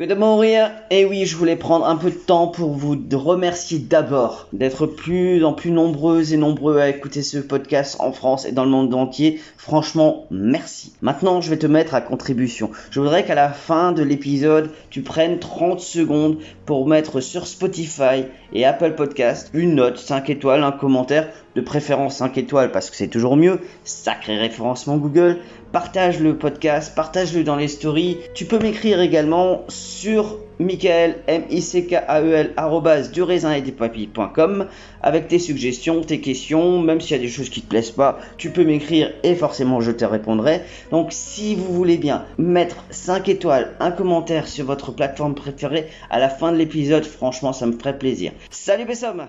Que de mourir Et oui, je voulais prendre un peu de temps pour vous remercier d'abord d'être plus en plus nombreux et nombreux à écouter ce podcast en France et dans le monde entier. Franchement, merci. Maintenant, je vais te mettre à contribution. Je voudrais qu'à la fin de l'épisode, tu prennes 30 secondes pour mettre sur Spotify et Apple Podcast une note, 5 étoiles, un commentaire, de préférence 5 étoiles parce que c'est toujours mieux. Sacré référencement Google. Partage le podcast, partage-le dans les stories. Tu peux m'écrire également sur Michael, m i c k a e l du avec tes suggestions, tes questions, même s'il y a des choses qui te plaisent pas, tu peux m'écrire et forcément je te répondrai. Donc si vous voulez bien mettre 5 étoiles, un commentaire sur votre plateforme préférée à la fin de l'épisode, franchement ça me ferait plaisir. Salut Bessom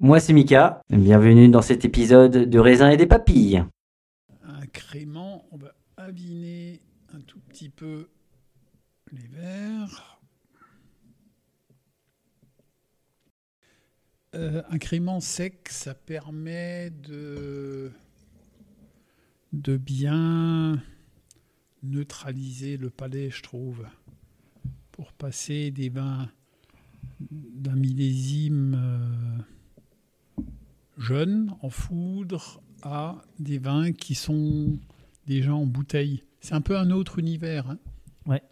Moi c'est Mika, bienvenue dans cet épisode de raisin et des papilles. un crément, on va aviner un tout petit peu les verres. Euh, un crément sec, ça permet de, bien neutraliser le palais, je trouve, pour passer des vins d'un millésime euh, jeune en foudre à des vins qui sont déjà en bouteille. C'est un peu un autre univers. hein. Ouais.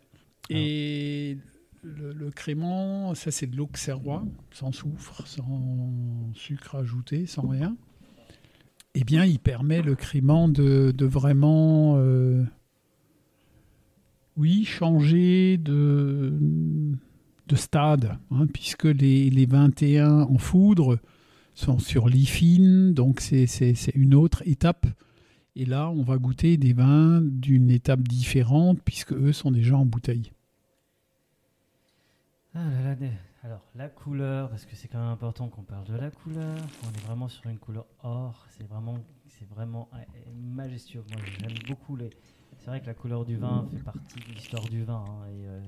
Et le, le crément, ça c'est de l'auxerrois, sans soufre, sans sucre ajouté, sans rien. Eh bien, il permet le crément de, de vraiment, euh, oui, changer de, de stade, hein, puisque les, les 21 en foudre sont sur lit fine, donc c'est une autre étape. Et là, on va goûter des vins d'une étape différente, puisque eux sont déjà en bouteille. Ah alors la couleur, parce que c'est quand même important qu'on parle de la couleur. On est vraiment sur une couleur or. C'est vraiment, vraiment euh, majestueux. Moi, j'aime beaucoup les. C'est vrai que la couleur du vin fait partie de l'histoire du vin. hein, euh,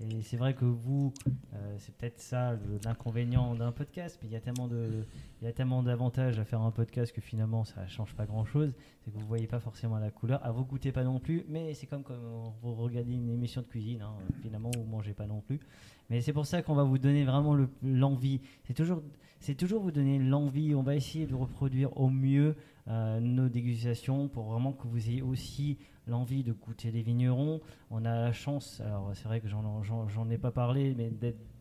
et c'est vrai que vous, euh, c'est peut-être ça l'inconvénient d'un podcast, mais il y a tellement de, il y a tellement d'avantages à faire un podcast que finalement ça change pas grand-chose. C'est que vous voyez pas forcément la couleur, à vous goûtez pas non plus, mais c'est comme quand vous regardez une émission de cuisine. hein, finalement, vous mangez pas non plus. Mais c'est pour ça qu'on va vous donner vraiment le- l'envie. C'est toujours, c'est toujours vous donner l'envie. On va essayer de reproduire au mieux euh, nos dégustations pour vraiment que vous ayez aussi l'envie de goûter les vignerons. On a la chance, alors c'est vrai que j'en, ai pas parlé, mais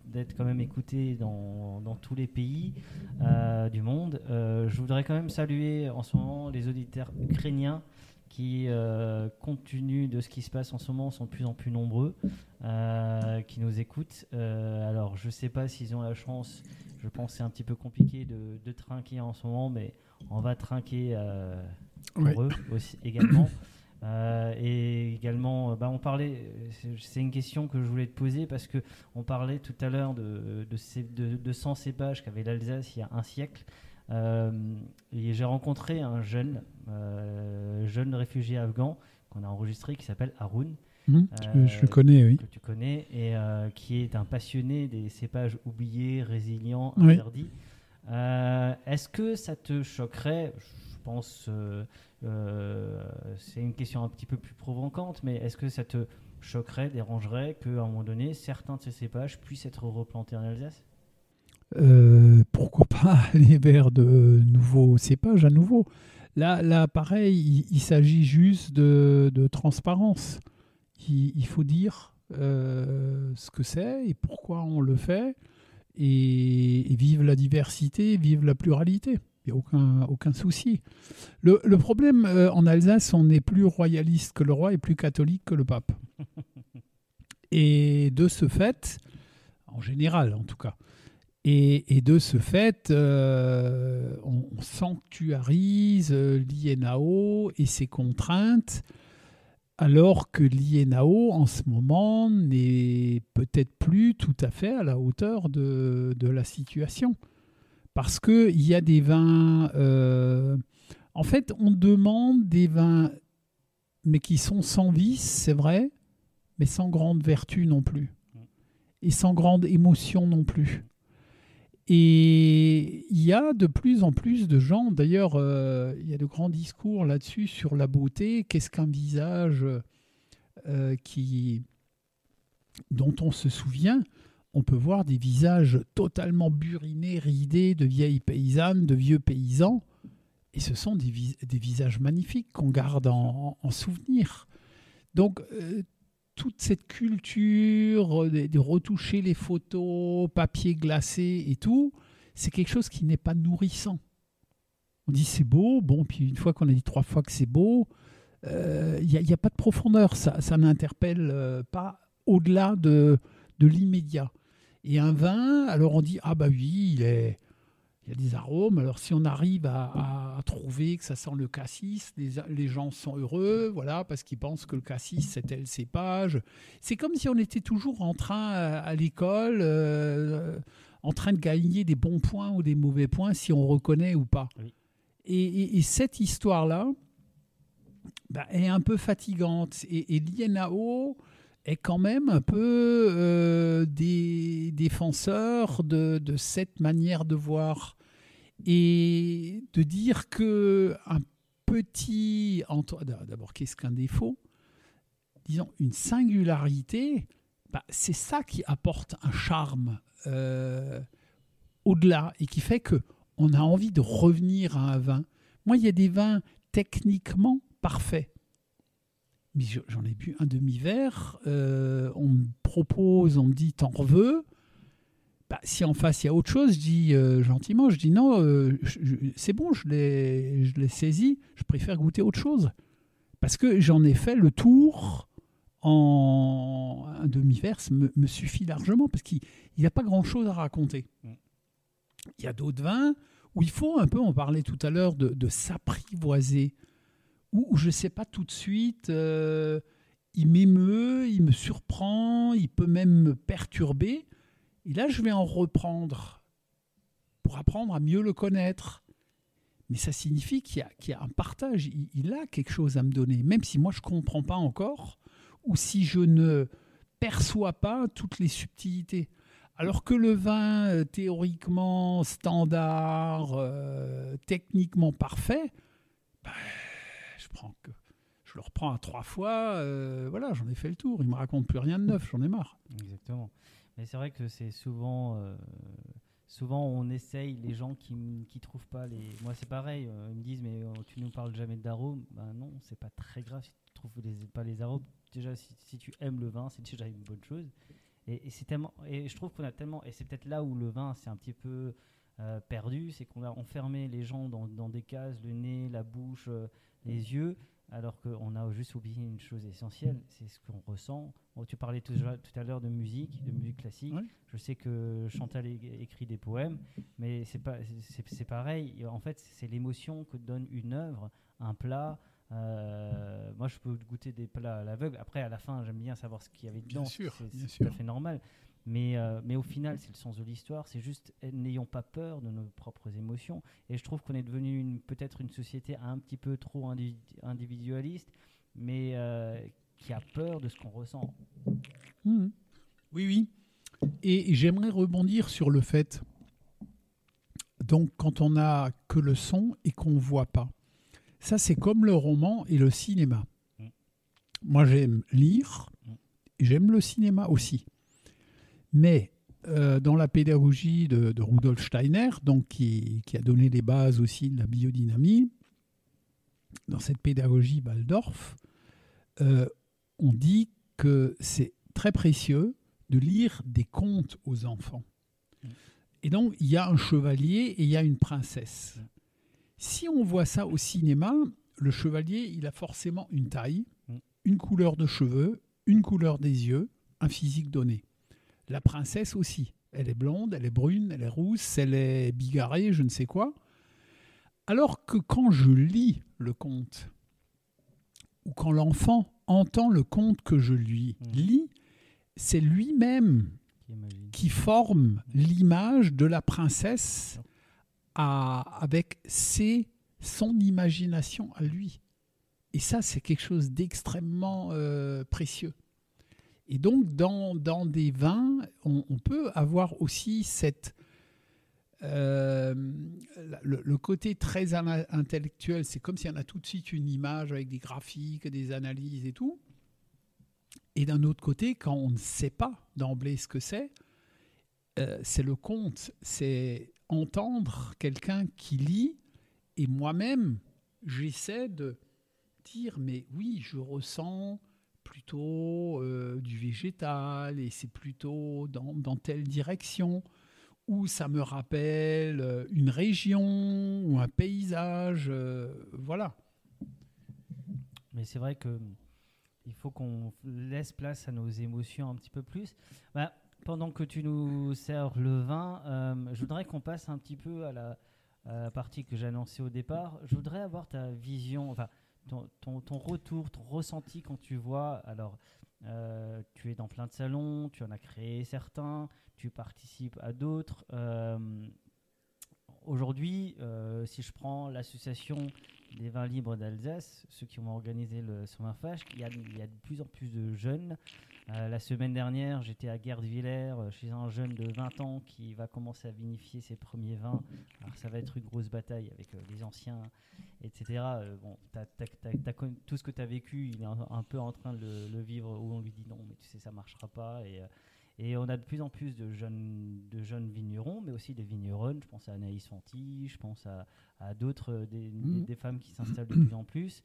d'être, quand même écouté dans, dans tous les pays euh, du monde. Euh, je voudrais quand même saluer en ce moment les auditeurs ukrainiens qui, euh, compte tenu de ce qui se passe en ce moment, sont de plus en plus nombreux. Qui nous écoutent. Alors, je sais pas s'ils ont la chance. Je pense que c'est un petit peu compliqué de, de trinquer en ce moment, mais on va trinquer euh, pour eux aussi également. Euh, et également, euh, bah, on parlait. c'est- une question que je voulais te poser parce que on parlait tout à l'heure de, de, de, de 100 cépages qu'avait l'Alsace il y a un siècle. Euh, et j'ai rencontré un jeune, euh, jeune réfugié afghan qu'on a enregistré qui s'appelle Haroun. Mhm, je- le connais, oui. Que tu connais et qui est un passionné des cépages oubliés, résilients, Oui. Euh, Est-ce que ça te choquerait Je pense, euh, euh, c'est une question un petit peu plus provocante, mais est-ce que ça te choquerait, dérangerait qu'à un moment donné, certains de ces cépages puissent être replantés en Alsace? Pourquoi pas aller vers de nouveaux cépages à nouveau? Là, là pareil, il, s'agit juste de, transparence. Il, faut dire ce que c'est et pourquoi on le fait, et, et vive la diversité, vive la pluralité. Il n'y a aucun, aucun souci. Le, le problème euh, en Alsace, on est plus royaliste que le roi et plus catholique que le pape. Et de ce fait, en général en tout cas, et, et de ce fait, euh, on, on sanctuarise euh, l'INAO et ses contraintes, alors que l'INAO, en ce moment, n'est peut-être plus tout à fait à la hauteur de, la situation. Parce qu'il y a des vins... euh, en fait, on demande des vins, mais qui sont sans vice, c'est vrai, mais sans grande vertu non plus. Et sans grande émotion non plus. Et il y a de plus en plus de gens, d'ailleurs, euh, il y a de grands discours là-dessus sur la beauté. Qu'est-ce qu'un visage euh, qui, dont on se souvient On peut voir des visages totalement burinés, ridés, de vieilles paysannes, de vieux paysans. Et ce sont des, vis- des visages magnifiques qu'on garde en, en souvenir. Donc, euh, toute cette culture de, de retoucher les photos, papier glacé et tout, c'est quelque chose qui n'est pas nourrissant. On dit c'est beau, bon, puis une fois qu'on a dit trois fois que c'est beau, il n'y a, pas de profondeur, ça, n'interpelle euh, pas au-delà de, de l'immédiat. Et un vin, alors on dit, ah bah oui, il est... Il y a des arômes. Alors, si on arrive à, trouver que ça sent le cassis, les, les gens sont heureux, voilà, parce qu'ils pensent que le cassis, c'est tel cépage. C'est comme si on était toujours en train, à, à l'école, euh, en train de gagner des bons points ou des mauvais points, si on reconnaît ou pas. Et, et- et cette histoire-là bah, est un peu fatigante. Et, et l'INAO est quand même un peu euh, des défenseurs de, cette manière de voir. Et de dire que un petit... D'abord, qu'est-ce qu'un défaut? Disons, une singularité, bah, c'est ça qui apporte un charme euh, au-delà et qui fait que on a envie de revenir à un vin. Moi, il y a des vins techniquement parfaits. J'en ai bu un demi-verre, euh, on me propose, on me dit t'en veux? Bah, si en face il y a autre chose, je dis euh, gentiment, je dis non, euh, c'est bon, je l'ai je l'ai saisi, je préfère goûter autre chose. Parce que j'en ai fait le tour en un demi-verre, me, me suffit largement, parce qu'il n'a pas grand-chose à raconter. Il y a d'autres vins où il faut un peu, on parlait tout à l'heure, de, de s'apprivoiser, où, je ne sais pas tout de suite, euh, il m'émeut, il me surprend, il peut même me perturber. Et là, je vais en reprendre pour apprendre à mieux le connaître. Mais ça signifie qu'il y, a- un partage, il, a quelque chose à me donner, même si moi je ne comprends pas encore, ou si je ne perçois pas toutes les subtilités. Alors que le vin euh, théoriquement standard, euh, techniquement parfait, bah, prends que, je le reprends à trois fois, euh, voilà, j'en ai fait le tour. Il me raconte plus rien de neuf, j'en ai marre. Exactement. Mais c'est vrai que c'est souvent, euh, souvent on essaye les gens qui ne trouvent pas les. Moi c'est pareil, euh, ils me disent mais tu nous parles jamais d'arômes. Ben non, c'est pas très grave si tu trouves pas les arômes. Déjà si, tu aimes le vin, c'est déjà une bonne chose. Et, c'est tellement, et je trouve qu'on a tellement, et c'est peut-être là où le vin c'est un petit peu perdu, c'est qu'on a enfermé les gens dans, des cases, le nez, la bouche, les yeux. alors qu'on a juste oublié une chose essentielle, c'est ce qu'on ressent. Bon, tu parlais tout, tout à l'heure de musique, de musique classique. Je sais que Chantal écrit des poèmes, mais c'est pas, c'est, c'est pareil. En fait, c'est l'émotion que donne une œuvre, un plat. Euh, moi, je peux goûter des plats à l'aveugle. Après, à la fin, j'aime bien savoir ce qu'il y avait dedans. sûr, c'est, bien c'est sûr. tout à fait normal. Mais, euh, mais au final, c'est le sens de l'histoire. C'est juste, eh, n'ayons pas peur de nos propres émotions. Et je trouve qu'on est devenu une- peut-être une société un petit peu trop individu- individualiste, mais euh, qui a peur de ce qu'on ressent. Mhm. Oui, oui. Et j'aimerais rebondir sur le fait, donc quand on n'a que le son et qu'on ne voit pas, ça c'est comme le roman et le cinéma. Mm. Moi j'aime lire, Mm. et j'aime le cinéma aussi. Mais euh, dans la pédagogie de, Rudolf Steiner, qui a donné les bases aussi de la biodynamie, dans cette pédagogie Waldorf, euh, on dit que c'est très précieux de lire des contes aux enfants. Et donc, il y a un chevalier et il y a une princesse. Si on voit ça au cinéma, le chevalier, il a forcément une taille, une couleur de cheveux, une couleur des yeux, un physique donné. La princesse aussi. Elle est blonde, elle est brune, elle est rousse, elle est bigarrée, je ne sais quoi. Alors que quand je lis le conte, ou quand l'enfant entend le conte que je lui lis, c'est lui-même qui forme l'image de la princesse à- avec ses, son imagination à lui. Et ça, c'est quelque chose d'extrêmement euh, précieux. Et donc, dans, dans des vins, on, peut avoir aussi cette, euh, le, côté très intellectuel. C'est comme si on a tout de suite une image avec des graphiques, des analyses et tout. Et d'un autre côté, quand on ne sait pas d'emblée ce que c'est, euh, c'est le conte, c'est entendre quelqu'un qui lit, et moi-même, j'essaie de dire, mais oui, je ressens plutôt euh, du végétal, et c'est plutôt dans, dans telle direction, ou ça me rappelle euh, une région, ou un paysage, euh, voilà. Mais c'est vrai que il faut qu'on laisse place à nos émotions un petit peu plus. Bah, pendant que tu nous sers le vin, je voudrais qu'on passe un petit peu à la, partie que annoncée au départ. Je voudrais avoir ta vision, ton, retour, ton ressenti quand tu vois. Alors, euh, tu es dans plein de salons, tu en as créé certains, tu participes à d'autres. Euh, Aujourd'hui, euh, si je prends l'association des vins libres d'Alsace, ceux qui ont organisé le Fâche, il il y a de plus en plus de jeunes. Euh, la semaine dernière, j'étais à Guerdvillers euh, chez un jeune de 20 ans qui va commencer à vinifier ses premiers vins. Alors ça va être une grosse bataille avec euh, les anciens, etc. Euh, bon, tout ce que tu as vécu, il est un, un peu en train de le, le vivre où on lui dit non, mais tu sais, ça marchera pas. Et, et on a de plus en plus de jeunes, de jeunes vignerons, mais aussi des vigneronnes. Je pense à Anaïs Fanti, je pense à, à d'autres, euh, des, des- des femmes qui s'installent de plus en plus.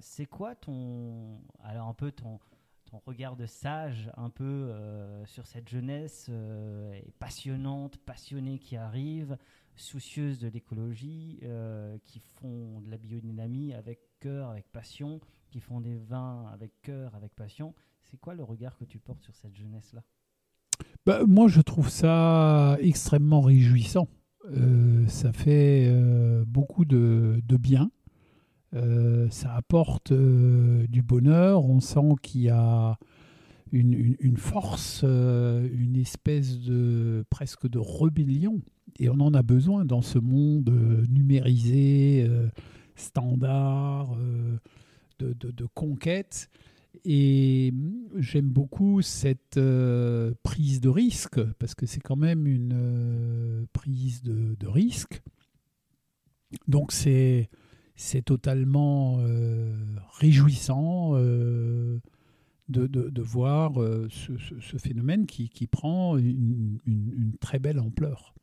C'est quoi ton, alors un peu ton, ton regard de sage, un peu euh, sur cette jeunesse euh, passionnante, passionnée qui arrive, soucieuse de l'écologie, euh, qui font de la biodynamie avec cœur, avec passion, qui font des vins avec cœur, avec passion. C'est quoi le regard que tu portes sur cette jeunesse-là? Bah, moi, je trouve ça extrêmement réjouissant. Ça fait beaucoup de bien. Euh, ça apporte euh, du bonheur. On sent qu'il y a une, force, euh, une espèce de presque de rébellion. Et on en a besoin dans ce monde numérisé, standard, de, conquête. Et j'aime beaucoup cette prise de risque, parce que c'est quand même une prise de, de risque. Donc c'est c'est totalement euh, réjouissant euh, de, de- voir euh, ce, phénomène qui, qui prend une, très belle ampleur.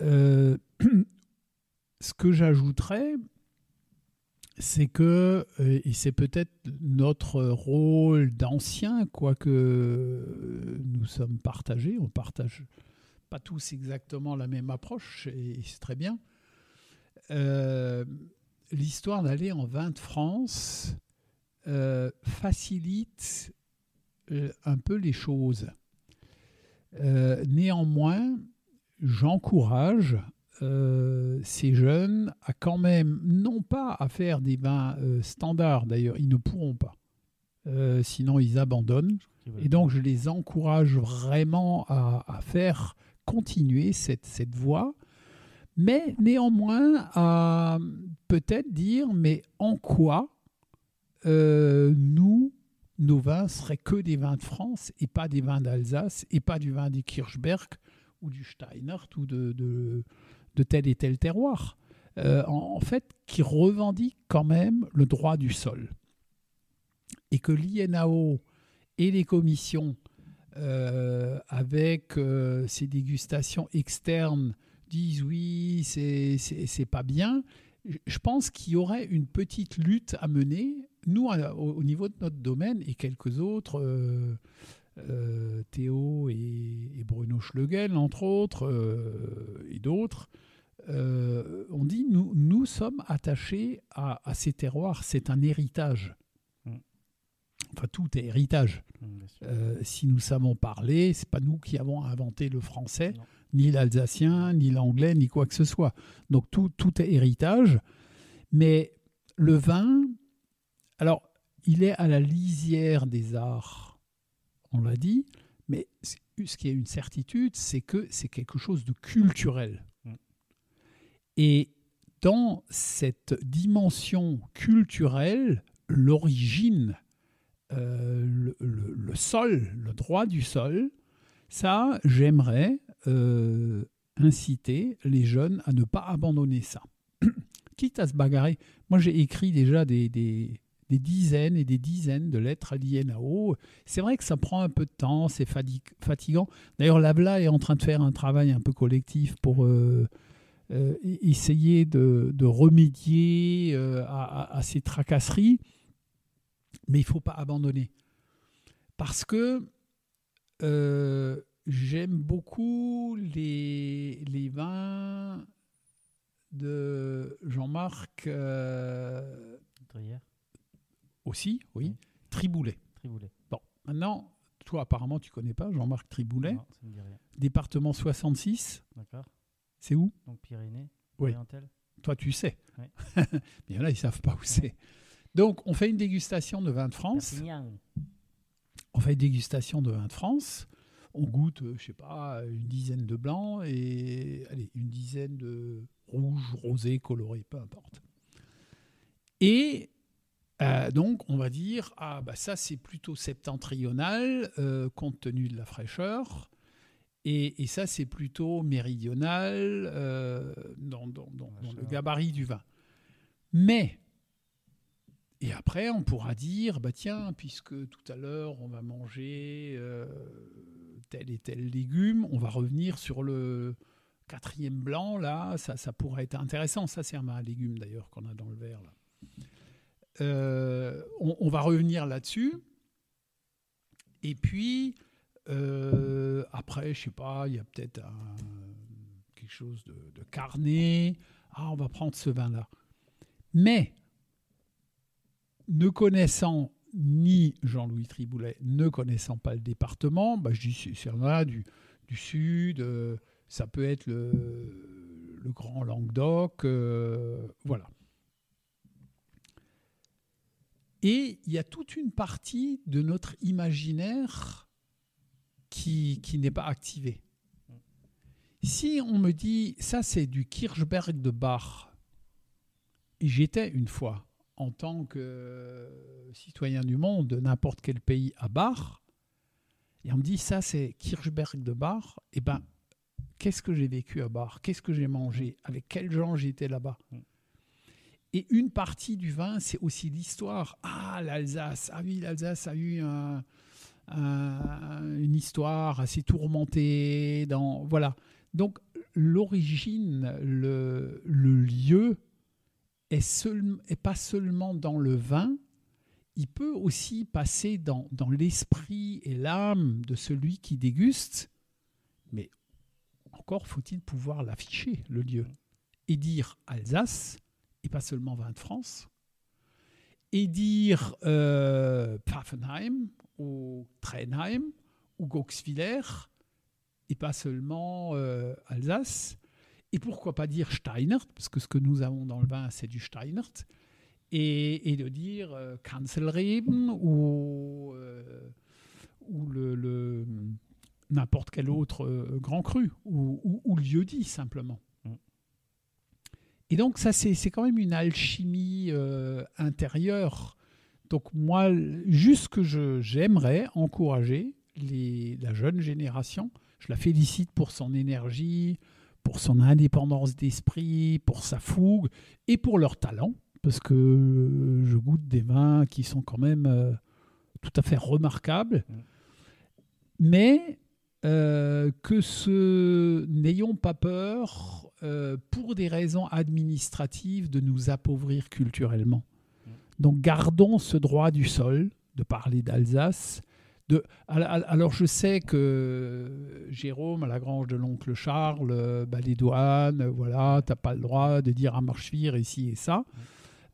Ce que j'ajouterais, c'est que, et c'est peut-être notre rôle d'ancien, quoique nous sommes partagés, on partage pas tous exactement la même approche, et c'est très bien. Euh, l'histoire d'aller en vin de France euh, facilite euh, un peu les choses. Néanmoins, j'encourage ces jeunes à quand même, non pas à faire des vins standards, d'ailleurs, ils ne pourront pas. Sinon, ils abandonnent. Et donc, je les encourage vraiment à, à faire continuer cette, cette voie, mais néanmoins à peut-être dire, mais en quoi euh, nous, nos vins seraient que des vins de France et pas des vins d'Alsace et pas du vin des Kirchberg ou du Steinert ou de, de, tel et tel terroir. Euh, en, fait, qui revendiquent quand même le droit du sol. Et que l'INAO et les commissions, euh, avec ces dégustations externes, disent oui, c'est pas bien. Je- pense qu'il y aurait une petite lutte à mener, nous, au, au niveau de notre domaine et quelques autres, euh, euh, Théo et, Bruno Schlegel, entre autres, euh, et d'autres. on dit nous, nous sommes attachés à ces terroirs, c'est un héritage. Enfin, tout est héritage. Mm. Euh, si nous savons parler, c'est pas nous qui avons inventé le français, Non. ni l'alsacien, ni l'anglais, ni quoi que ce soit. Donc tout, tout est héritage. Mais le vin, alors, il est à la lisière des arts, on l'a dit, mais ce qui est une certitude, c'est que c'est quelque chose de culturel. Mm. Et dans cette dimension culturelle, l'origine, euh, le, sol, le droit du sol, ça, j'aimerais euh, inciter les jeunes à ne pas abandonner ça. Quitte à se bagarrer. Moi, j'ai écrit déjà des, des- dizaines et des dizaines de lettres à l'INAO. C'est vrai que ça prend un peu de temps, c'est fatigant. D'ailleurs, l'ABLA est en train de faire un travail un peu collectif pour euh, e- essayer de, de remédier à ces tracasseries. Mais il ne faut pas abandonner. Parce que euh, j'aime beaucoup les, les vins de Jean-Marc euh, aussi, oui, Oui. Triboulet. Triboulet. Bon, maintenant, toi apparemment tu connais pas Jean-Marc Triboulet, Non, ça me dit rien. département 66, D'accord. c'est où? Donc Pyrénées, Oui. Toi tu sais. Mais là ils savent pas où c'est. Donc on fait une dégustation de vin de France. Perpignan. On fait une dégustation de vin de France. On goûte, euh, je sais pas, une dizaine de blancs et allez, une dizaine de rouges, rosés, colorés, peu importe. Et euh, donc, on va dire, ah bah ça c'est plutôt septentrional, euh, compte tenu de la fraîcheur. Et, et ça c'est plutôt méridional euh, dans, dans- dans- dans le gabarit du vin. Mais et après, on pourra dire, bah tiens, puisque tout à l'heure on va manger euh, tel et tel légume, on va revenir sur le quatrième blanc là. Ça, ça pourrait être intéressant. Ça, c'est un légume d'ailleurs qu'on a dans le verre là. Euh, on, va revenir là-dessus. Et puis euh, après, je sais pas, il y a peut-être quelque chose de, de carné. Ah, on va prendre ce vin-là. Mais ne connaissant ni Jean-Louis Triboulet, ne connaissant pas le département, bah, je dis c'est là du, sud, euh, ça peut être le, Grand Languedoc, euh, voilà. Et il y a toute une partie de notre imaginaire qui, n'est pas activée. Si on me dit, ça c'est du Kirchberg de Bach, et j'étais une fois en tant que citoyen du monde de n'importe quel pays à Bar, et on me dit ça c'est Kirchberg de Bar, et ben qu'est-ce que j'ai vécu à Bar? Qu'est-ce que j'ai mangé? Avec quels gens j'étais là-bas? Et une partie du vin, c'est aussi l'histoire. Ah, l'Alsace, ah oui, l'Alsace a eu un- un- une histoire assez tourmentée. Dans, voilà. Donc l'origine, le, le lieu, est, pas seulement dans le vin, il peut aussi passer dans, dans l'esprit et l'âme de celui qui déguste, mais encore faut-il pouvoir l'afficher, le lieu, et dire Alsace et pas seulement vin de France, et dire euh, Pfaffenheim ou Trenheim ou Goxwiller et pas seulement euh, Alsace. Et pourquoi pas dire Steinert, parce que ce que nous avons dans le vin, c'est du Steinert, et, et de dire euh, Kanzelreben ou, euh, ou le, le- n'importe quel autre euh, grand cru, ou, ou, ou lieu-dit simplement. Mm. Et donc ça, c'est c'est quand même une alchimie euh, intérieure. Donc moi, juste que je- j'aimerais encourager les, la jeune génération, je la félicite pour son énergie, pour son indépendance d'esprit, pour sa fougue et pour leur talent, parce que euh, je goûte des vins qui sont quand même euh, tout à fait remarquables. Mm. Mais euh, que ce n'ayons pas peur, euh, pour des raisons administratives, de nous appauvrir culturellement. Donc gardons ce droit du sol de parler d'Alsace. De, alors je sais que Jérôme, à la grange de l'oncle Charles, euh, bah, les douanes, euh, voilà, t'as pas le droit de dire à Marchevire ici et ça.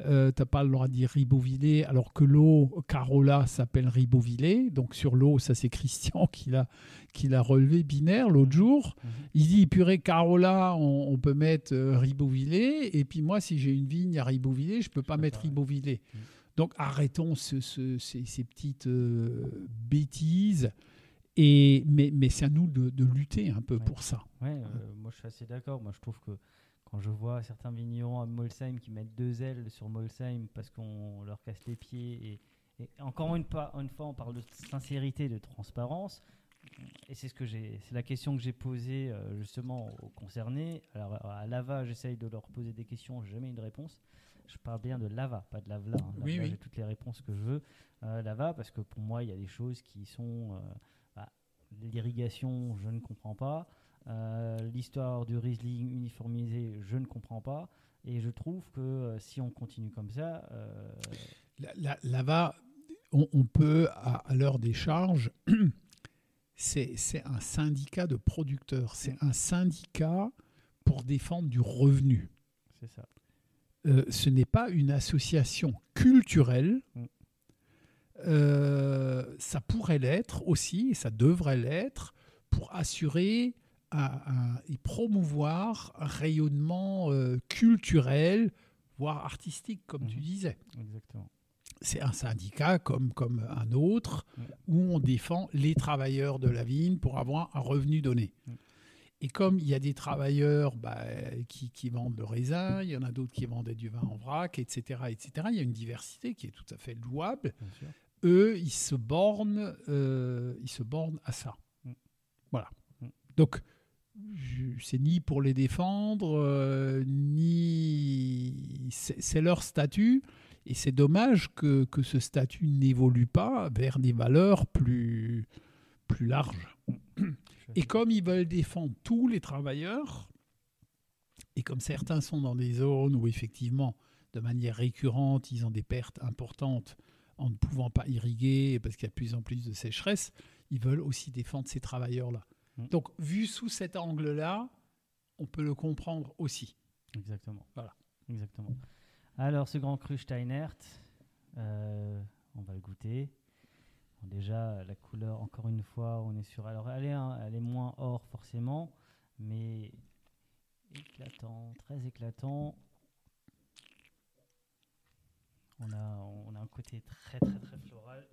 Euh, t'as pas le droit de dire Ribeauvillé, alors que l'eau, Carola s'appelle Ribeauvillé. Donc sur l'eau, ça c'est Christian qui l'a, qui l'a relevé binaire l'autre jour. Il dit, purée, Carola, on, on peut mettre euh, Ribeauvillé. Et puis moi, si j'ai une vigne à Ribeauvillé, je peux pas mettre Ribeauvillé. Donc arrêtons ce- ce- ces, ces petites euh, bêtises. Et, mais mais c'est à nous de, de lutter un peu pour ça. Ouais, euh, moi je suis assez d'accord. Moi je trouve que quand je vois certains vignerons à Molsheim qui mettent deux ailes sur Molsheim parce qu'on leur casse les pieds, et, et encore une, une fois on parle de sincérité, de transparence, et c'est ce que j'ai, c'est la question que j'ai posée euh, justement aux concernés. Alors à Lava, j'essaye de leur poser des questions, j'ai jamais eu de réponse. Je parle bien de Lava, pas de Lavela. hein. Oui, Lavela, oui. J'ai toutes les réponses que je veux. Euh, Lava, parce que pour moi, il y a des choses qui sont. euh, bah, L'irrigation, je ne comprends pas. Euh, L'histoire du Riesling uniformisé, je ne comprends pas. Et je trouve que si on continue comme ça, Là-bas, on, on peut, à, à l'heure des charges, c'est un syndicat de producteurs. C'est un syndicat pour défendre du revenu. c'est ça. Euh, ce n'est pas une association culturelle. Mm. Euh, ça pourrait l'être aussi, et ça devrait l'être, pour assurer un- un- et promouvoir un rayonnement euh, culturel, voire artistique, comme tu Mhm. disais. Exactement. C'est un syndicat comme, comme un autre, Mm. où on défend les travailleurs de la vigne pour avoir un revenu donné. Mm. Et comme il y a des travailleurs bah, qui, qui vendent le raisin, il y en a d'autres qui vendaient du vin en vrac, etc., etc., il y a une diversité qui est tout à fait louable. Eux, ils se bornent, euh, ils se bornent à ça. Mm. Voilà. Mm. Donc, c'est ni pour les défendre, euh, ni c'est c'est leur statut. Et c'est dommage que, que ce statut n'évolue pas vers des valeurs plus, plus larges. Et comme ils veulent défendre tous les travailleurs, et comme certains sont dans des zones où effectivement, de manière récurrente, ils ont des pertes importantes en ne pouvant pas irriguer parce qu'il y a de plus en plus de sécheresse, ils veulent aussi défendre ces travailleurs-là. Mm. Donc, vu sous cet angle-là, on peut le comprendre aussi. Exactement. Voilà. Exactement. Alors, ce grand cru Steinert, euh, on va le goûter. Bon, déjà, la couleur, encore une fois, on est sur. Alors, elle est, elle est moins or forcément, mais éclatant, très éclatant. On a, on a un côté très, très, très floral.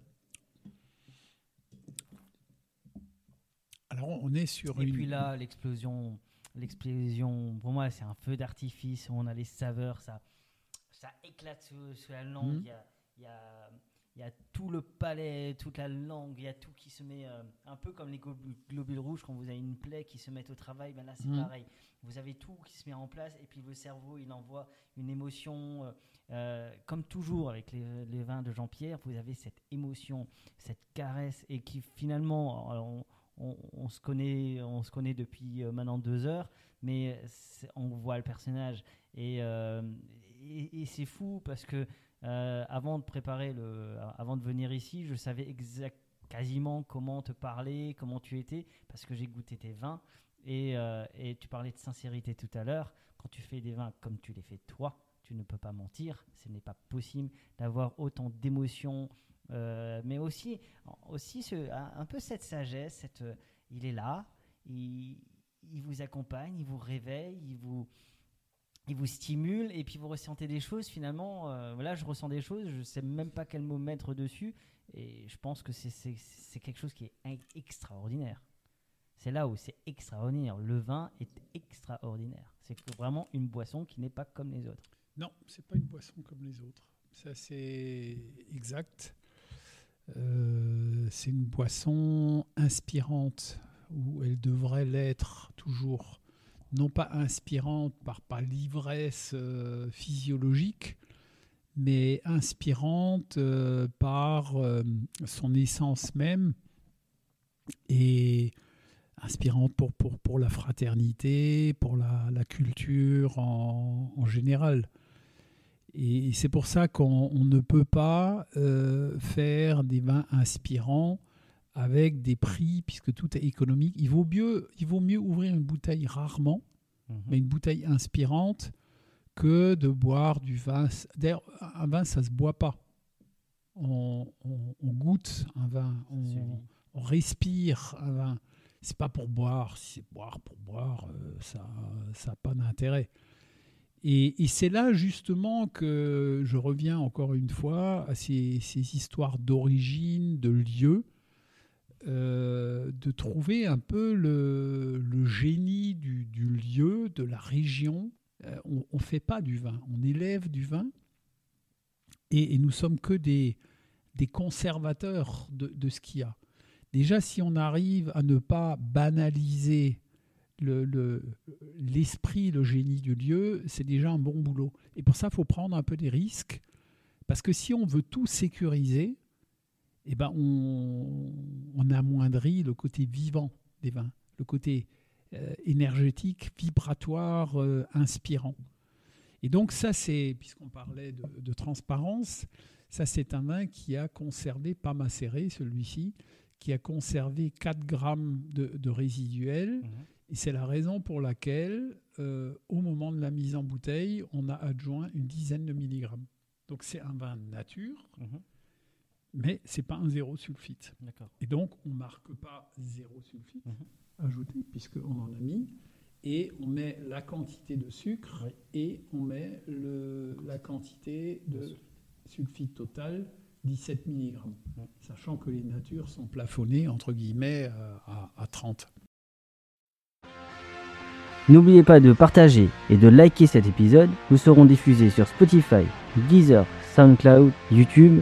Alors, on est sur Et une. puis là, l'explosion, l'explosion, pour moi, c'est un feu d'artifice. On a les saveurs, ça, ça éclate sous, sous la langue. Mhm. Y, a, il y a- il y a tout le palais, toute la langue, il y a tout qui se met, euh, un peu comme les glo- globules rouges quand vous avez une plaie qui se met au travail. Ben là, c'est Mhm. pareil. Vous avez tout qui se met en place et puis le cerveau, il envoie une émotion. euh, euh, comme toujours avec les, les vins de Jean-Pierre, vous avez cette émotion, cette caresse et qui finalement, alors, on, on- on se connaît, on se connaît depuis maintenant deux heures, mais on voit le personnage et, euh, et, et c'est fou parce que euh, avant de préparer le, avant de venir ici, je savais quasiment comment te parler, comment tu étais, parce que j'ai goûté tes vins. Et, euh, et tu parlais de sincérité tout à l'heure. Quand tu fais des vins comme tu les fais toi, tu ne peux pas mentir, ce n'est pas possible d'avoir autant d'émotions, euh, mais aussi, aussi ce, un, peu cette sagesse, cette, il est là, il, il vous accompagne, il vous réveille, il vous, il vous stimule et puis vous ressentez des choses finalement. euh, là, je ressens des choses, je sais même pas quel mot mettre dessus et je pense que c'est- quelque chose qui est in- extraordinaire. C'est là où c'est extraordinaire. Le vin est extraordinaire. C'est vraiment une boisson qui n'est pas comme les autres. Non, c'est pas une boisson comme les autres. Ça, c'est exact. Euh, c'est une boisson inspirante, où elle devrait l'être toujours. Non pas inspirante par, par l'ivresse euh, physiologique, mais inspirante euh, par euh, son essence même et inspirante pour, pour, pour la fraternité, pour la, la culture en, général. Et c'est pour ça qu'on on ne peut pas faire des vins inspirants avec des prix, puisque tout est économique. Il vaut mieux, il vaut mieux ouvrir une bouteille rarement, mais une bouteille inspirante, que de boire du vin. D'ailleurs, un vin, ça ne se boit pas. On, on- on goûte un vin, on, on respire un vin. C'est pas pour boire, si c'est boire pour boire, euh, ça n'a pas d'intérêt. Et, et c'est là justement que je reviens encore une fois à ces, ces histoires d'origine, de lieu, euh, de trouver un peu le, génie du, lieu, de la région. Euh, on ne fait pas du vin, on élève du vin et, et nous sommes que des, conservateurs de, ce qu'il y a. Déjà, si on arrive à ne pas banaliser le- le- l'esprit, le, génie du lieu, c'est déjà un bon boulot. Et pour ça, il faut prendre un peu des risques, parce que si on veut tout sécuriser, eh ben on, on amoindrit le côté vivant des vins, le côté euh, énergétique, vibratoire, euh, inspirant. Et donc ça, c'est, puisqu'on parlait de, de transparence, ça c'est un vin qui a conservé, pas macéré celui-ci, qui a conservé 4 grammes de, de résiduel. Et c'est la raison pour laquelle, euh, au moment de la mise en bouteille, on a adjoint une dizaine de milligrammes. Donc c'est un vin nature, mais c'est pas un zéro sulfite. D'accord. Et donc on marque pas zéro sulfite ajouté puisqu'on en a mis. Et on met la quantité de sucre et on met le, la quantité de sulfite total, 17 mg. Sachant que les natures sont plafonnées, entre guillemets, euh, à, à 30. N'oubliez pas de partager et de liker cet épisode. Nous serons diffusés sur Spotify, Deezer, SoundCloud, YouTube.